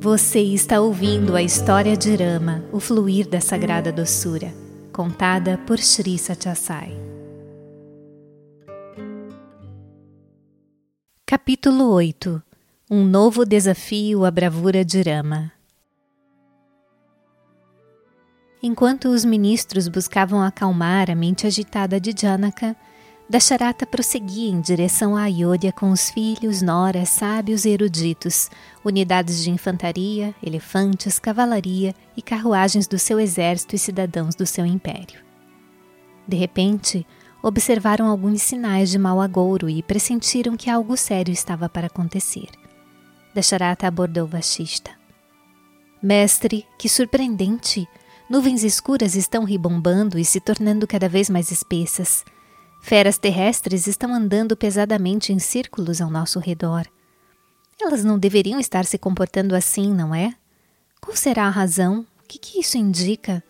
Você está ouvindo a história de Rama, o fluir da sagrada doçura, contada por Sri Satyasai. Capítulo 8 Um novo desafio à bravura de Rama. Enquanto os ministros buscavam acalmar a mente agitada de Janaka, Dasharata prosseguia em direção a Ayodhya com os filhos, noras, sábios e eruditos, unidades de infantaria, elefantes, cavalaria e carruagens do seu exército e cidadãos do seu império. De repente, observaram alguns sinais de mau agouro e pressentiram que algo sério estava para acontecer. Dasharata abordou Vashista. Mestre, que surpreendente! Nuvens escuras estão ribombando e se tornando cada vez mais espessas. Feras terrestres estão andando pesadamente em círculos ao nosso redor. Elas não deveriam estar se comportando assim, não é? Qual será a razão? O que, que isso indica?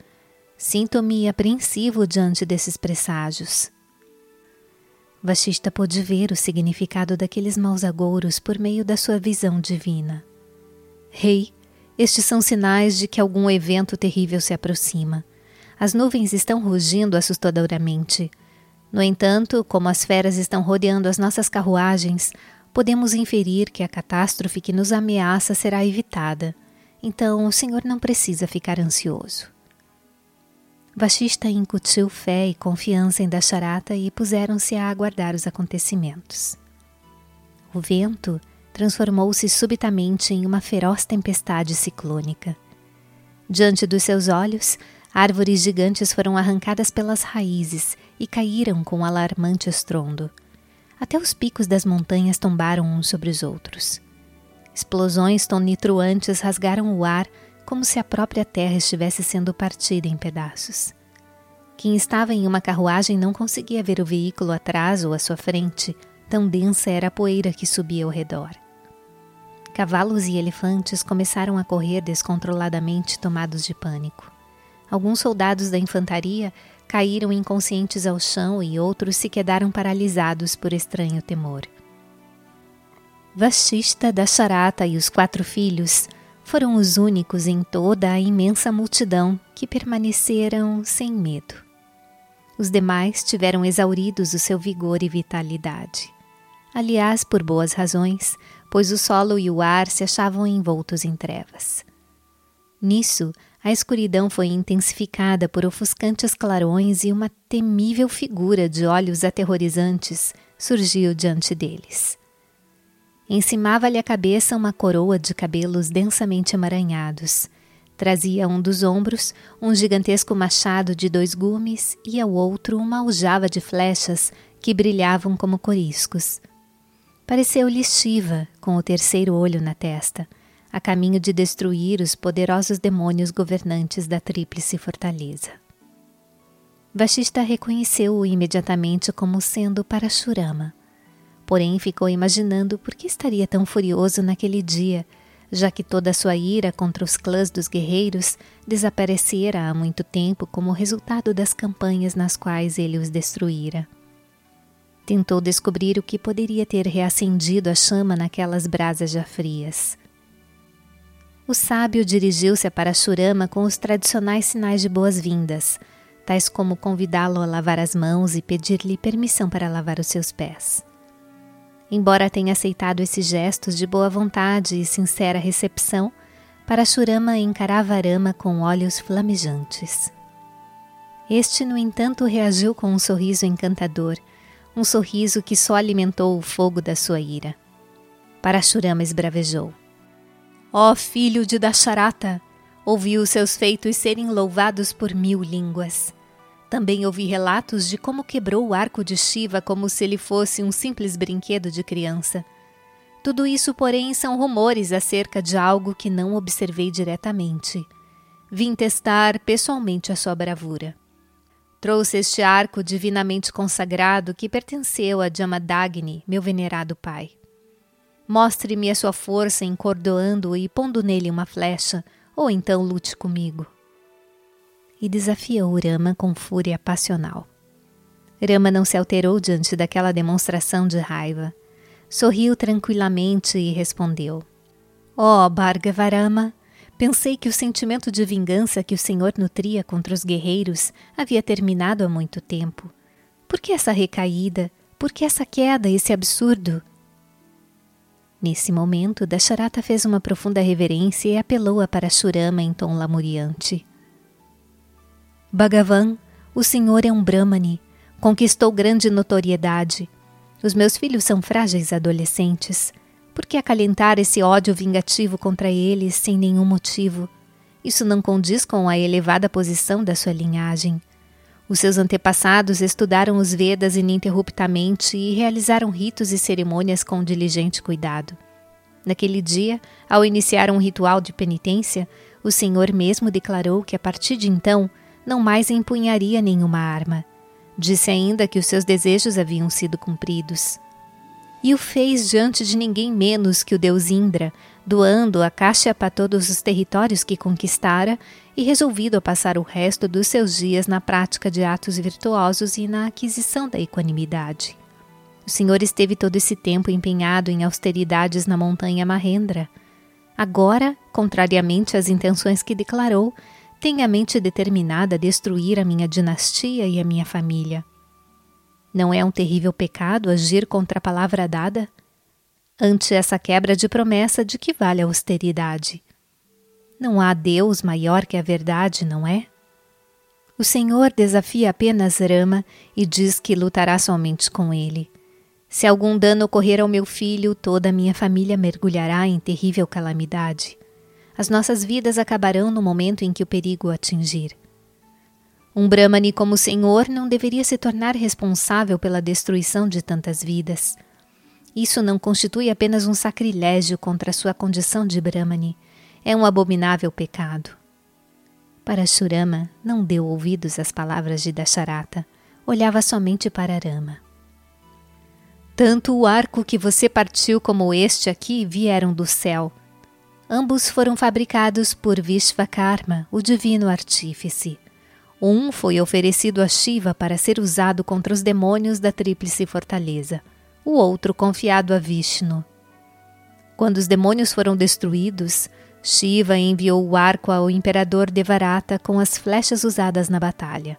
Sinto-me apreensivo diante desses presságios. Vashista pôde ver o significado daqueles maus agouros por meio da sua visão divina. Rei, estes são sinais de que algum evento terrível se aproxima. As nuvens estão rugindo assustadoramente. No entanto, como as feras estão rodeando as nossas carruagens, podemos inferir que a catástrofe que nos ameaça será evitada. Então, o Senhor não precisa ficar ansioso. Vashista incutiu fé e confiança em Dasharata e puseram-se a aguardar os acontecimentos. O vento transformou-se subitamente em uma feroz tempestade ciclônica. Diante dos seus olhos, árvores gigantes foram arrancadas pelas raízes e caíram com um alarmante estrondo. Até os picos das montanhas tombaram uns sobre os outros. Explosões tonitruantes rasgaram o ar como se a própria terra estivesse sendo partida em pedaços. Quem estava em uma carruagem não conseguia ver o veículo atrás ou à sua frente, tão densa era a poeira que subia ao redor. Cavalos e elefantes começaram a correr descontroladamente, tomados de pânico. Alguns soldados da infantaria caíram inconscientes ao chão e outros se quedaram paralisados por estranho temor. Vashista, Dasharata e os quatro filhos foram os únicos em toda a imensa multidão que permaneceram sem medo. Os demais tiveram exauridos o seu vigor e vitalidade. Aliás, por boas razões, pois o solo e o ar se achavam envoltos em trevas. Nisso, a escuridão foi intensificada por ofuscantes clarões e uma temível figura de olhos aterrorizantes surgiu diante deles. Encimava-lhe a cabeça uma coroa de cabelos densamente emaranhados. Trazia um dos ombros um gigantesco machado de dois gumes e ao outro uma aljava de flechas que brilhavam como coriscos. Pareceu-lhe Shiva, com o terceiro olho na testa, a caminho de destruir os poderosos demônios governantes da tríplice fortaleza. Vashista reconheceu-o imediatamente como sendo Parashurama. Porém, ficou imaginando por que estaria tão furioso naquele dia, já que toda sua ira contra os clãs dos guerreiros desaparecera há muito tempo como resultado das campanhas nas quais ele os destruíra. Tentou descobrir o que poderia ter reacendido a chama naquelas brasas já frias. O sábio dirigiu-se a Parashurama com os tradicionais sinais de boas-vindas, tais como convidá-lo a lavar as mãos e pedir-lhe permissão para lavar os seus pés. Embora tenha aceitado esses gestos de boa vontade e sincera recepção, Parashurama encarava Arama com olhos flamejantes. Este, no entanto, reagiu com um sorriso encantador, um sorriso que só alimentou o fogo da sua ira. Parashurama esbravejou. Ó filho de Dasharata, ouvi os seus feitos serem louvados por mil línguas. Também ouvi relatos de como quebrou o arco de Shiva como se ele fosse um simples brinquedo de criança. Tudo isso, porém, são rumores acerca de algo que não observei diretamente. Vim testar pessoalmente a sua bravura. Trouxe este arco divinamente consagrado que pertenceu a Jamadagni, meu venerado pai. Mostre-me a sua força encordoando-o e pondo nele uma flecha, ou então lute comigo. E desafiou Rama com fúria passional. Rama não se alterou diante daquela demonstração de raiva. sorriu tranquilamente e respondeu: Ó oh, Bhargavarama, pensei que o sentimento de vingança que o Senhor nutria contra os guerreiros havia terminado há muito tempo. Por que essa recaída? Por que essa queda, esse absurdo? Nesse momento, Dasharata fez uma profunda reverência e apelou-a para Shurama em tom lamuriante. Bhagavan, o senhor é um Brahmani, conquistou grande notoriedade. Os meus filhos são frágeis adolescentes. Por que acalentar esse ódio vingativo contra eles sem nenhum motivo? Isso não condiz com a elevada posição da sua linhagem. Os seus antepassados estudaram os Vedas ininterruptamente e realizaram ritos e cerimônias com diligente cuidado. Naquele dia, ao iniciar um ritual de penitência, o Senhor mesmo declarou que a partir de então não mais empunharia nenhuma arma. Disse ainda que os seus desejos haviam sido cumpridos. E o fez diante de ninguém menos que o deus Indra, doando a caixa para todos os territórios que conquistara e resolvido a passar o resto dos seus dias na prática de atos virtuosos e na aquisição da equanimidade. O Senhor esteve todo esse tempo empenhado em austeridades na montanha Mahendra. Agora, contrariamente às intenções que declarou, tem a mente determinada a destruir a minha dinastia e a minha família. Não é um terrível pecado agir contra a palavra dada? Ante essa quebra de promessa, de que vale a austeridade? Não há Deus maior que a verdade, não é? O Senhor desafia apenas Rama e diz que lutará somente com ele. Se algum dano ocorrer ao meu filho, toda a minha família mergulhará em terrível calamidade. As nossas vidas acabarão no momento em que o perigo atingir. Um Brahmani como o Senhor não deveria se tornar responsável pela destruição de tantas vidas. Isso não constitui apenas um sacrilégio contra a sua condição de Brahmani, é um abominável pecado. Parashurama não deu ouvidos às palavras de Dasharata, olhava somente para Rama. Tanto o arco que você partiu como este aqui vieram do céu. Ambos foram fabricados por Vishvakarma, o divino artífice. Um foi oferecido a Shiva para ser usado contra os demônios da Tríplice Fortaleza o outro confiado a Vishnu. Quando os demônios foram destruídos, Shiva enviou o arco ao imperador Devarata com as flechas usadas na batalha.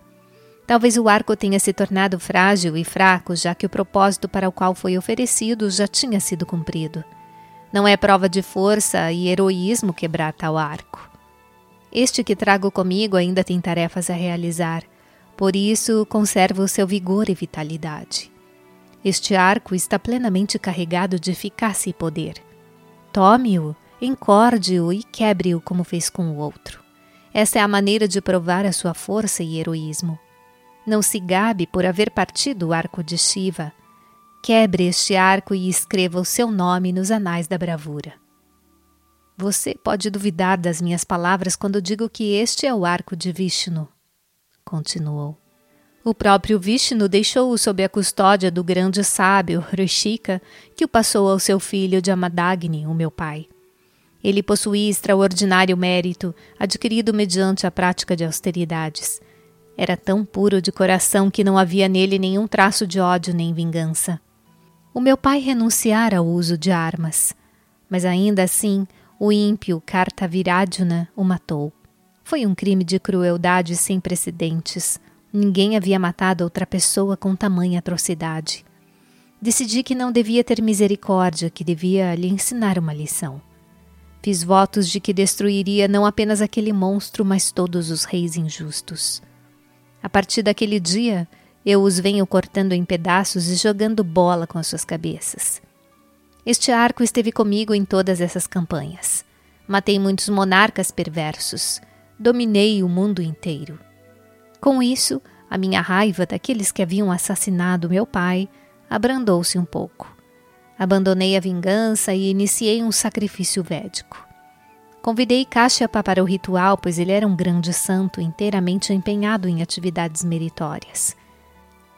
Talvez o arco tenha se tornado frágil e fraco, já que o propósito para o qual foi oferecido já tinha sido cumprido. Não é prova de força e heroísmo quebrar tal arco. Este que trago comigo ainda tem tarefas a realizar, por isso conserva o seu vigor e vitalidade. Este arco está plenamente carregado de eficácia e poder. Tome-o, encorde-o e quebre-o como fez com o outro. Essa é a maneira de provar a sua força e heroísmo. Não se gabe por haver partido o arco de Shiva. Quebre este arco e escreva o seu nome nos anais da bravura. Você pode duvidar das minhas palavras quando digo que este é o arco de Vishnu, continuou. O próprio Vishnu deixou-o sob a custódia do grande sábio Rishika, que o passou ao seu filho Jamadagni, o meu pai. Ele possuía extraordinário mérito, adquirido mediante a prática de austeridades. Era tão puro de coração que não havia nele nenhum traço de ódio nem vingança. O meu pai renunciara ao uso de armas, mas ainda assim o ímpio Kartavirajuna o matou. Foi um crime de crueldade sem precedentes Ninguém havia matado outra pessoa com tamanha atrocidade. Decidi que não devia ter misericórdia, que devia lhe ensinar uma lição. Fiz votos de que destruiria não apenas aquele monstro, mas todos os reis injustos. A partir daquele dia, eu os venho cortando em pedaços e jogando bola com as suas cabeças. Este arco esteve comigo em todas essas campanhas. Matei muitos monarcas perversos. Dominei o mundo inteiro. Com isso, a minha raiva daqueles que haviam assassinado meu pai abrandou-se um pouco. Abandonei a vingança e iniciei um sacrifício védico. Convidei Kashyapa para o ritual, pois ele era um grande santo inteiramente empenhado em atividades meritórias.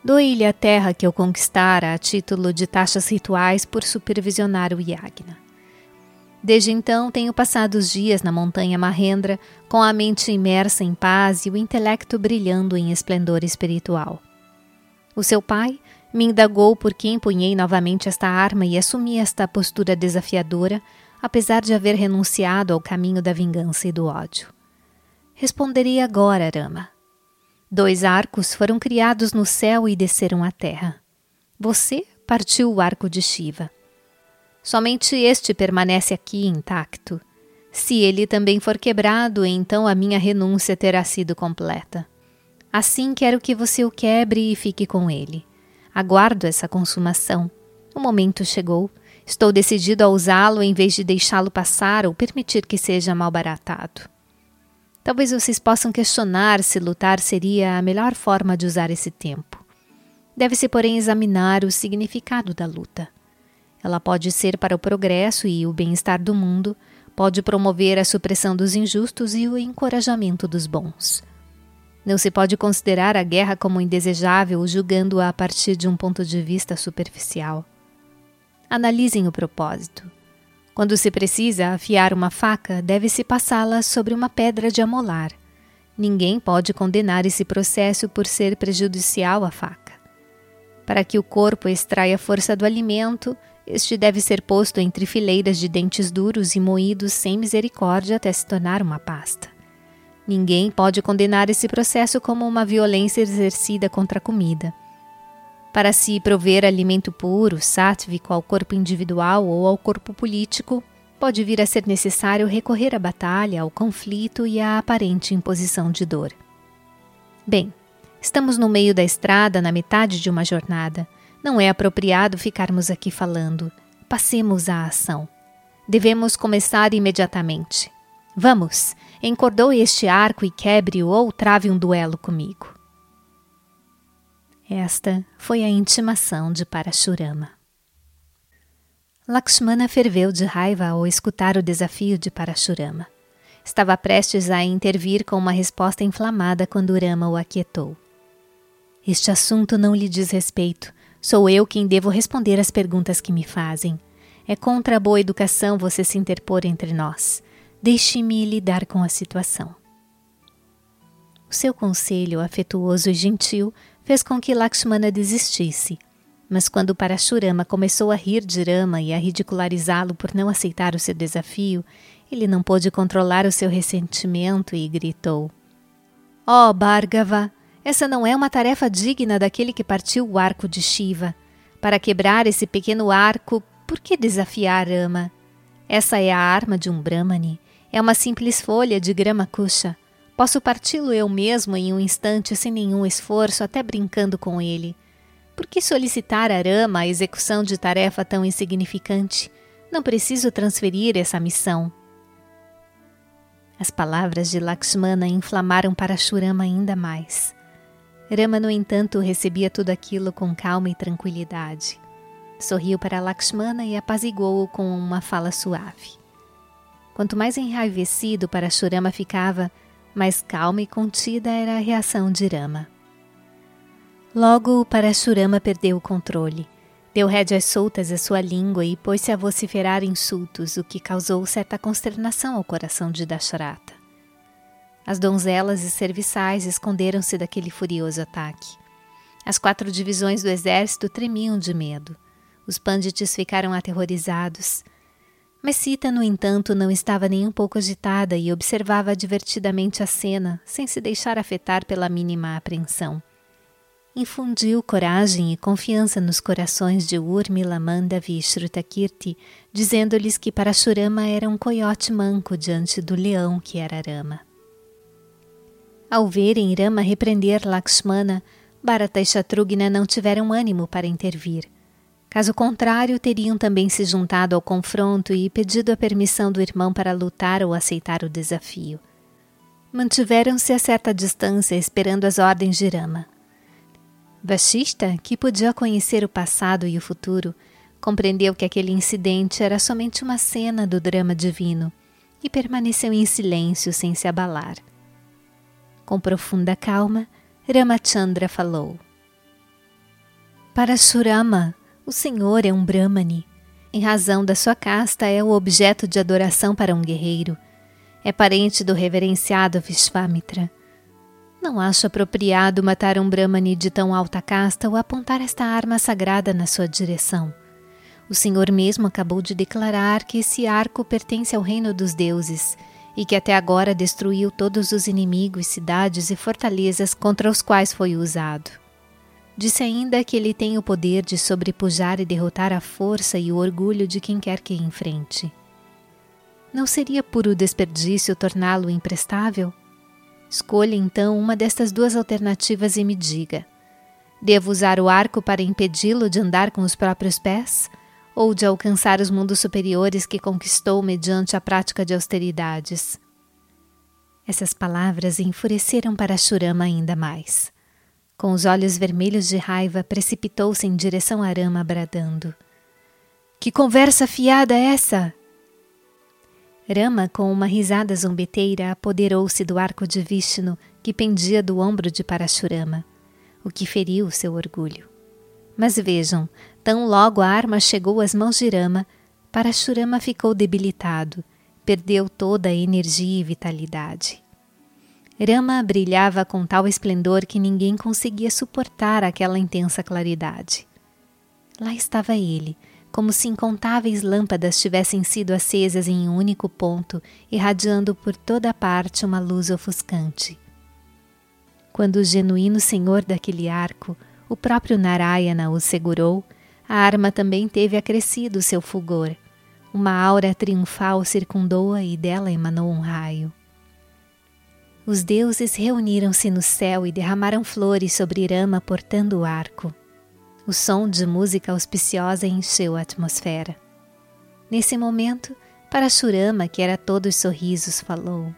Doei-lhe a terra que eu conquistara a título de taxas rituais por supervisionar o yagna. Desde então, tenho passado os dias na montanha Mahendra, com a mente imersa em paz e o intelecto brilhando em esplendor espiritual. O seu pai, Me indagou por que empunhei novamente esta arma e assumi esta postura desafiadora, apesar de haver renunciado ao caminho da vingança e do ódio. Responderia agora, Rama. Dois arcos foram criados no céu e desceram à terra. Você partiu o arco de Shiva. Somente este permanece aqui intacto. Se ele também for quebrado, então a minha renúncia terá sido completa. Assim quero que você o quebre e fique com ele. Aguardo essa consumação. O momento chegou. Estou decidido a usá-lo em vez de deixá-lo passar ou permitir que seja malbaratado. Talvez vocês possam questionar se lutar seria a melhor forma de usar esse tempo. Deve-se, porém, examinar o significado da luta. Ela pode ser para o progresso e o bem-estar do mundo, pode promover a supressão dos injustos e o encorajamento dos bons. Não se pode considerar a guerra como indesejável julgando-a a partir de um ponto de vista superficial. Analisem o propósito. Quando se precisa afiar uma faca, deve-se passá-la sobre uma pedra de amolar. Ninguém pode condenar esse processo por ser prejudicial à faca. Para que o corpo extraia força do alimento, este deve ser posto entre fileiras de dentes duros e moídos sem misericórdia até se tornar uma pasta. Ninguém pode condenar esse processo como uma violência exercida contra a comida. Para se prover alimento puro, sátvico ao corpo individual ou ao corpo político, pode vir a ser necessário recorrer à batalha, ao conflito e à aparente imposição de dor. Bem, estamos no meio da estrada, na metade de uma jornada. Não é apropriado ficarmos aqui falando. Passemos à ação. Devemos começar imediatamente. Vamos, encordou este arco e quebre-o ou trave um duelo comigo. Esta foi a intimação de Parashurama. Lakshmana ferveu de raiva ao escutar o desafio de Parashurama. Estava prestes a intervir com uma resposta inflamada quando Rama o aquietou. Este assunto não lhe diz respeito. Sou eu quem devo responder às perguntas que me fazem. É contra a boa educação você se interpor entre nós. Deixe-me lidar com a situação. O seu conselho afetuoso e gentil fez com que Lakshmana desistisse. Mas quando Parashurama começou a rir de Rama e a ridicularizá-lo por não aceitar o seu desafio, ele não pôde controlar o seu ressentimento e gritou: Oh, Bhargava, essa não é uma tarefa digna daquele que partiu o arco de Shiva. Para quebrar esse pequeno arco, por que desafiar Rama? Essa é a arma de um Brahmani. É uma simples folha de grama kusha. Posso parti-lo eu mesmo em um instante sem nenhum esforço, até brincando com ele. Por que solicitar a Rama a execução de tarefa tão insignificante? Não preciso transferir essa missão. As palavras de Lakshmana inflamaram Parashurama ainda mais. Rama, no entanto, recebia tudo aquilo com calma e tranquilidade. Sorriu para Lakshmana e apaziguou-o com uma fala suave. Quanto mais enraivecido Parashurama ficava, mais calma e contida era a reação de Rama. Logo, Parashurama perdeu o controle. Deu rédeas soltas à sua língua e pôs-se a vociferar insultos, o que causou certa consternação ao coração de Dasharata. As donzelas e serviçais esconderam-se daquele furioso ataque. As quatro divisões do exército tremiam de medo. Os pândites ficaram aterrorizados. Mas Sita, no entanto, não estava nem um pouco agitada e observava divertidamente a cena, sem se deixar afetar pela mínima apreensão. Infundiu coragem e confiança nos corações de Urmila, Mandavi e Shrutakirti, dizendo-lhes que Parashurama era um coiote manco diante do leão que era Rama. Ao verem Rama repreender Lakshmana, Bharata e Shatrugna não tiveram ânimo para intervir. Caso contrário, teriam também se juntado ao confronto e pedido a permissão do irmão para lutar ou aceitar o desafio. Mantiveram-se a certa distância esperando as ordens de Rama. Vashista, que podia conhecer o passado e o futuro, compreendeu que aquele incidente era somente uma cena do drama divino e permaneceu em silêncio sem se abalar. Com profunda calma, Ramachandra falou: Para Surama, o Senhor é um Brahmani. Em razão da sua casta, é o objeto de adoração para um guerreiro. É parente do reverenciado Vishvamitra. Não acho apropriado matar um Brahmani de tão alta casta ou apontar esta arma sagrada na sua direção. O Senhor mesmo acabou de declarar que esse arco pertence ao reino dos deuses e que até agora destruiu todos os inimigos, cidades e fortalezas contra os quais foi usado. Disse ainda que ele tem o poder de sobrepujar e derrotar a força e o orgulho de quem quer que enfrente. Não seria puro desperdício torná-lo imprestável? Escolha então uma destas duas alternativas e me diga: devo usar o arco para impedi-lo de andar com os próprios pés? Ou de alcançar os mundos superiores que conquistou mediante a prática de austeridades? Essas palavras enfureceram para Shurama ainda mais. Com os olhos vermelhos de raiva, precipitou-se em direção a Rama, bradando: Que conversa fiada é essa? Rama, com uma risada zombeteira, apoderou-se do arco de Vishnu que pendia do ombro de Parashurama, o que feriu seu orgulho. Mas vejam, tão logo a arma chegou às mãos de Rama, Parashurama ficou debilitado, perdeu toda a energia e vitalidade. Rama brilhava com tal esplendor que ninguém conseguia suportar aquela intensa claridade. Lá estava ele, como se incontáveis lâmpadas tivessem sido acesas em um único ponto, irradiando por toda parte uma luz ofuscante. Quando o genuíno senhor daquele arco, o próprio Narayana, o segurou, a arma também teve acrescido seu fulgor. Uma aura triunfal circundou-a e dela emanou um raio. Os deuses reuniram-se no céu e derramaram flores sobre Irama portando o arco. O som de música auspiciosa encheu a atmosfera. Nesse momento, Parashurama, que era todos sorrisos, falou: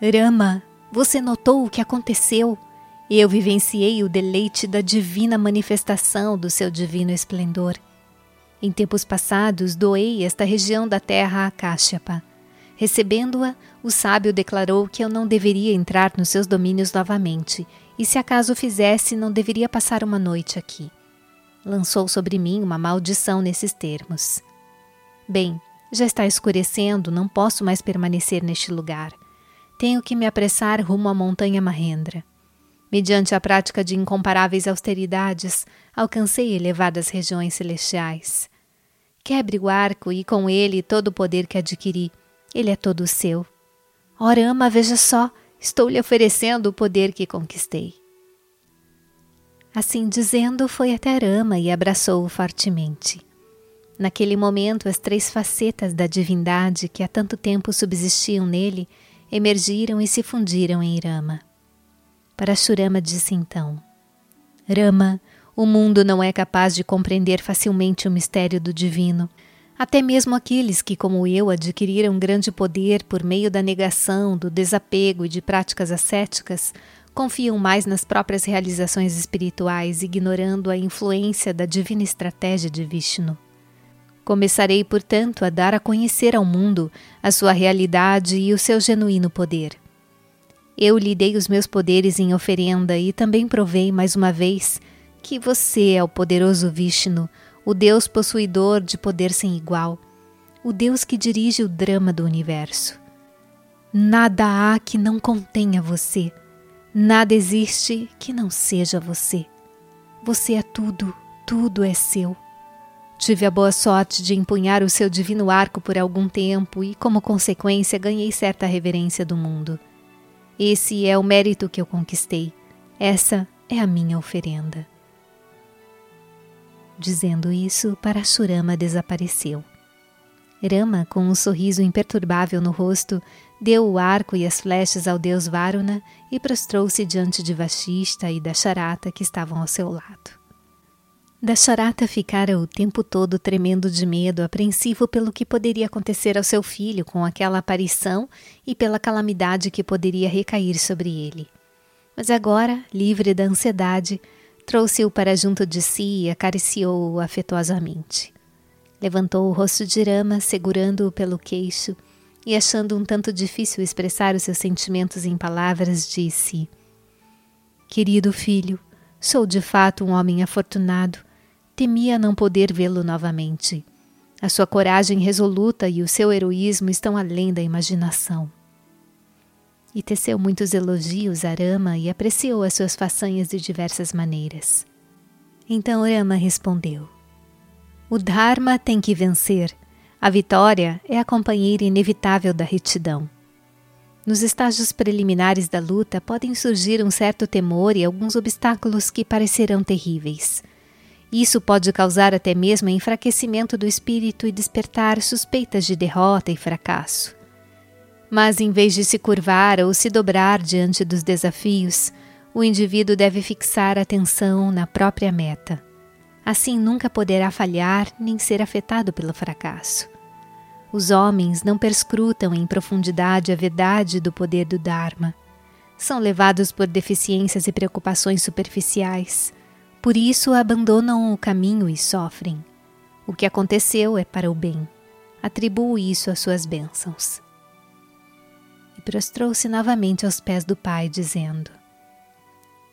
Rama, você notou o que aconteceu? Eu vivenciei o deleite da divina manifestação do seu divino esplendor. Em tempos passados, doei esta região da terra a Kashyapa. Recebendo-a, o sábio declarou que eu não deveria entrar nos seus domínios novamente e se acaso fizesse, não deveria passar uma noite aqui. Lançou sobre mim uma maldição nesses termos. Bem, já está escurecendo, não posso mais permanecer neste lugar. Tenho que me apressar rumo à montanha Mahendra. Mediante a prática de incomparáveis austeridades, alcancei elevadas regiões celestiais. Quebre o arco e com ele todo o poder que adquiri. Ele é todo seu. Ora, ama, veja só, Estou lhe oferecendo o poder que conquistei. Assim dizendo, foi até Rama e abraçou-o fortemente. Naquele momento, as três facetas da divindade que há tanto tempo subsistiam nele emergiram e se fundiram em Rama. Parashurama disse então: Rama, o mundo não é capaz de compreender facilmente o mistério do divino. Até mesmo aqueles que, como eu, adquiriram grande poder por meio da negação, do desapego e de práticas ascéticas, confiam mais nas próprias realizações espirituais, ignorando a influência da divina estratégia de Vishnu. Começarei, portanto, a dar a conhecer ao mundo a sua realidade e o seu genuíno poder. Eu lhe dei os meus poderes em oferenda e também provei mais uma vez que você é o poderoso Vishnu, o Deus possuidor de poder sem igual, o Deus que dirige o drama do universo. Nada há que não contenha você, nada existe que não seja você. Você é tudo, tudo é seu. Tive a boa sorte de empunhar o seu divino arco por algum tempo e, como consequência, ganhei certa reverência do mundo. Esse é o mérito que eu conquistei. Essa é a minha oferenda. Dizendo isso, Parashurama desapareceu. Rama, com um sorriso imperturbável no rosto, deu o arco e as flechas ao deus Varuna e prostrou-se diante de Vashista e da Charata que estavam ao seu lado. Dasharata ficara o tempo todo tremendo de medo, apreensivo pelo que poderia acontecer ao seu filho com aquela aparição e pela calamidade que poderia recair sobre ele. Mas agora, livre da ansiedade, Trouxe-o para junto de si e acariciou-o afetuosamente. Levantou o rosto de Rama, segurando-o pelo queixo, e achando um tanto difícil expressar os seus sentimentos em palavras, disse: Querido filho, sou de fato um homem afortunado. Temia não poder vê-lo novamente. A sua coragem resoluta e o seu heroísmo estão além da imaginação. E teceu muitos elogios a Rama e apreciou as suas façanhas de diversas maneiras. Então Rama respondeu: O Dharma tem que vencer. A vitória é a companheira inevitável da retidão. Nos estágios preliminares da luta podem surgir um certo temor e alguns obstáculos que parecerão terríveis. Isso pode causar até mesmo enfraquecimento do espírito e despertar suspeitas de derrota e fracasso. Mas em vez de se curvar ou se dobrar diante dos desafios, o indivíduo deve fixar atenção na própria meta. Assim nunca poderá falhar nem ser afetado pelo fracasso. Os homens não perscrutam em profundidade a verdade do poder do Dharma. São levados por deficiências e preocupações superficiais. Por isso abandonam o caminho e sofrem. O que aconteceu é para o bem. Atribuo isso às suas bênçãos. E prostrou-se novamente aos pés do pai, dizendo: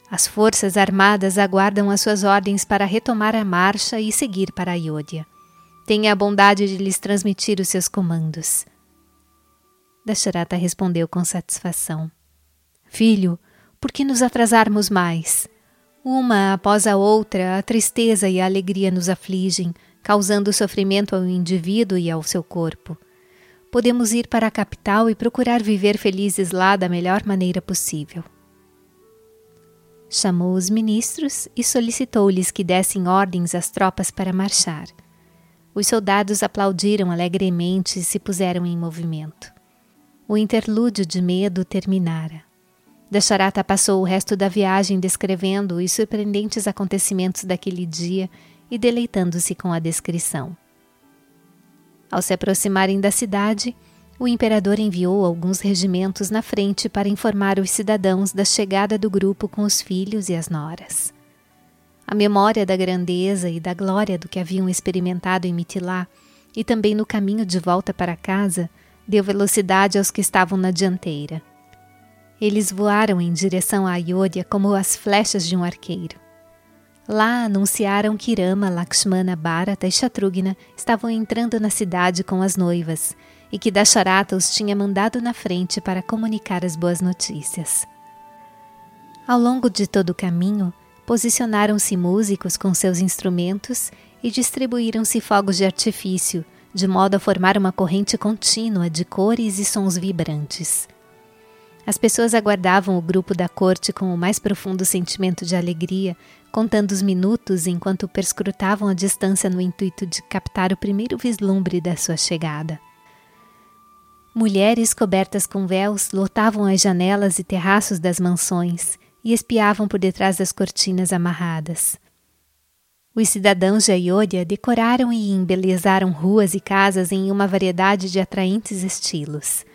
As forças armadas aguardam as suas ordens para retomar a marcha e seguir para Ayodhya. Tenha a bondade de lhes transmitir os seus comandos. Dasharata respondeu com satisfação: Filho, por que nos atrasarmos mais? Uma após a outra, a tristeza e a alegria nos afligem, causando sofrimento ao indivíduo e ao seu corpo. Podemos ir para a capital e procurar viver felizes lá da melhor maneira possível. Chamou os ministros e solicitou-lhes que dessem ordens às tropas para marchar. Os soldados aplaudiram alegremente e se puseram em movimento. O interlúdio de medo terminara. Dasharata passou o resto da viagem descrevendo os surpreendentes acontecimentos daquele dia e deleitando-se com a descrição. Ao se aproximarem da cidade, o imperador enviou alguns regimentos na frente para informar os cidadãos da chegada do grupo com os filhos e as noras. A memória da grandeza e da glória do que haviam experimentado em Mitilá e também no caminho de volta para casa deu velocidade aos que estavam na dianteira. Eles voaram em direção a Ayodhya como as flechas de um arqueiro. Lá anunciaram que Rama, Lakshmana, Bharata e Shatrughna estavam entrando na cidade com as noivas e que Dasharata os tinha mandado na frente para comunicar as boas notícias. Ao longo de todo o caminho, Posicionaram-se músicos com seus instrumentos e distribuíram-se fogos de artifício, de modo a formar uma corrente contínua de cores e sons vibrantes. As pessoas aguardavam o grupo da corte com o mais profundo sentimento de alegria, contando os minutos enquanto perscrutavam a distância no intuito de captar o primeiro vislumbre da sua chegada. Mulheres cobertas com véus lotavam as janelas e terraços das mansões, e espiavam por detrás das cortinas amarradas. Os cidadãos de Ayodhya decoraram e embelezaram ruas e casas em uma variedade de atraentes estilos.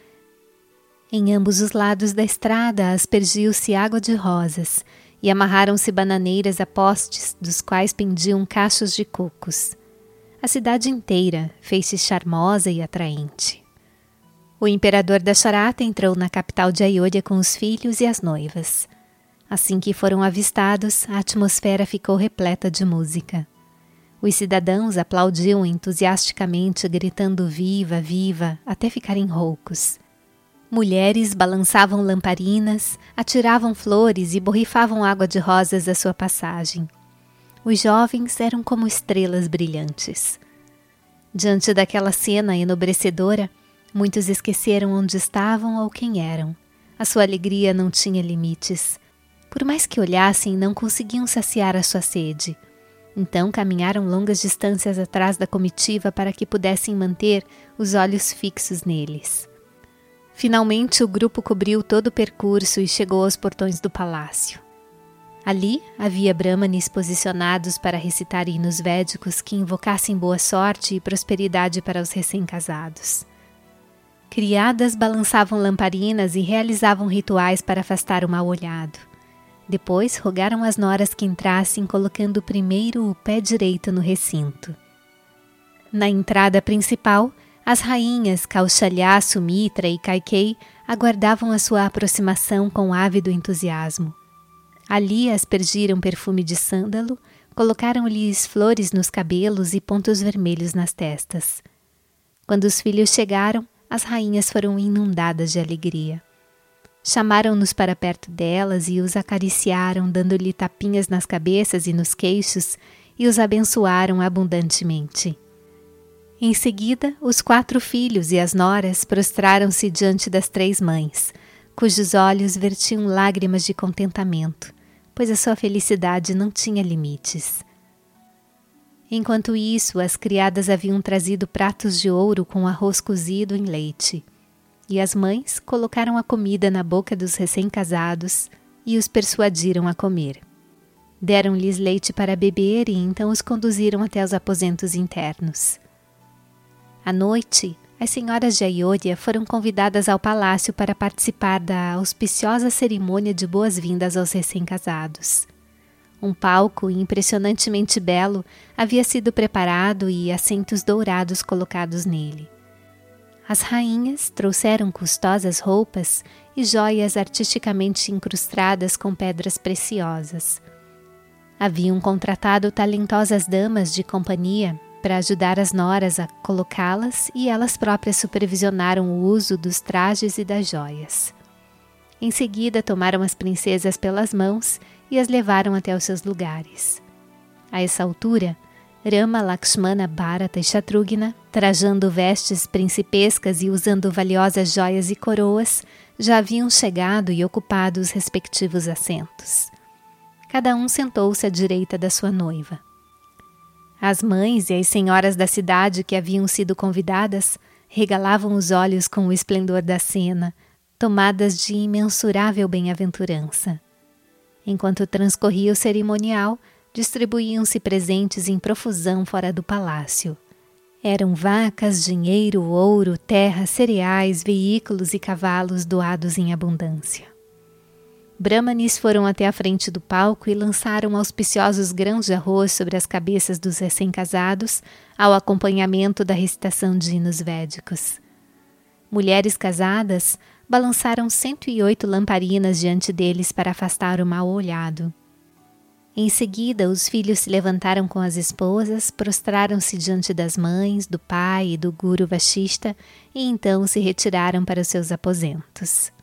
Em ambos os lados da estrada aspergiu-se água de rosas e amarraram-se bananeiras a postes dos quais pendiam cachos de cocos. A cidade inteira fez-se charmosa e atraente. O imperador da Charata entrou na capital de Ayodhya com os filhos e as noivas. Assim que foram avistados, a atmosfera ficou repleta de música. Os cidadãos aplaudiam entusiasticamente, gritando viva, viva, até ficarem roucos. Mulheres balançavam lamparinas, atiravam flores e borrifavam água de rosas à sua passagem. Os jovens eram como estrelas brilhantes. Diante daquela cena enobrecedora, muitos esqueceram onde estavam ou quem eram. A sua alegria não tinha limites. Por mais que olhassem, não conseguiam saciar a sua sede. Então caminharam longas distâncias atrás da comitiva para que pudessem manter os olhos fixos neles. Finalmente, o grupo cobriu todo o percurso e chegou aos portões do palácio. Ali havia brahmanes posicionados para recitar hinos védicos que invocassem boa sorte e prosperidade para os recém-casados. Criadas balançavam lamparinas e realizavam rituais para afastar o mal-olhado. Depois rogaram às noras que entrassem, colocando primeiro o pé direito no recinto. Na entrada principal, as rainhas Kaushalya, Sumitra e Kaikei aguardavam a sua aproximação com ávido entusiasmo. Ali aspergiram perfume de sândalo, colocaram-lhes flores nos cabelos e pontos vermelhos nas testas. Quando os filhos chegaram, as rainhas foram inundadas de alegria. Chamaram-nos para perto delas e os acariciaram, dando-lhe tapinhas nas cabeças e nos queixos, e os abençoaram abundantemente. Em seguida, os quatro filhos e as noras prostraram-se diante das três mães, cujos olhos vertiam lágrimas de contentamento, pois a sua felicidade não tinha limites. Enquanto isso, as criadas haviam trazido pratos de ouro com arroz cozido em leite, e as mães colocaram a comida na boca dos recém-casados e os persuadiram a comer. Deram-lhes leite para beber e então os conduziram até os aposentos internos. À noite, as senhoras de Ayodhya foram convidadas ao palácio para participar da auspiciosa cerimônia de boas-vindas aos recém-casados. Um palco impressionantemente belo havia sido preparado e assentos dourados colocados nele. As rainhas trouxeram custosas roupas e joias artisticamente incrustadas com pedras preciosas. Haviam contratado talentosas damas de companhia para ajudar as noras a colocá-las e elas próprias supervisionaram o uso dos trajes e das joias. Em seguida, tomaram as princesas pelas mãos e as levaram até os seus lugares. A essa altura, Rama, Lakshmana, Bharata e Shatrughna, trajando vestes principescas e usando valiosas joias e coroas, já haviam chegado e ocupado os respectivos assentos. Cada um sentou-se à direita da sua noiva. As mães e as senhoras da cidade que haviam sido convidadas regalavam os olhos com o esplendor da cena, tomadas de imensurável bem-aventurança. Enquanto transcorria o cerimonial, distribuíam-se presentes em profusão fora do palácio. Eram vacas, dinheiro, ouro, terra, cereais, veículos e cavalos doados em abundância. Brahmanes foram até a frente do palco e lançaram auspiciosos grãos de arroz sobre as cabeças dos recém-casados, ao acompanhamento da recitação de hinos védicos. Mulheres casadas balançaram 108 lamparinas diante deles para afastar o mal olhado. Em seguida, os filhos se levantaram com as esposas, prostraram-se diante das mães, do pai e do guru Vashista e então se retiraram para os seus aposentos.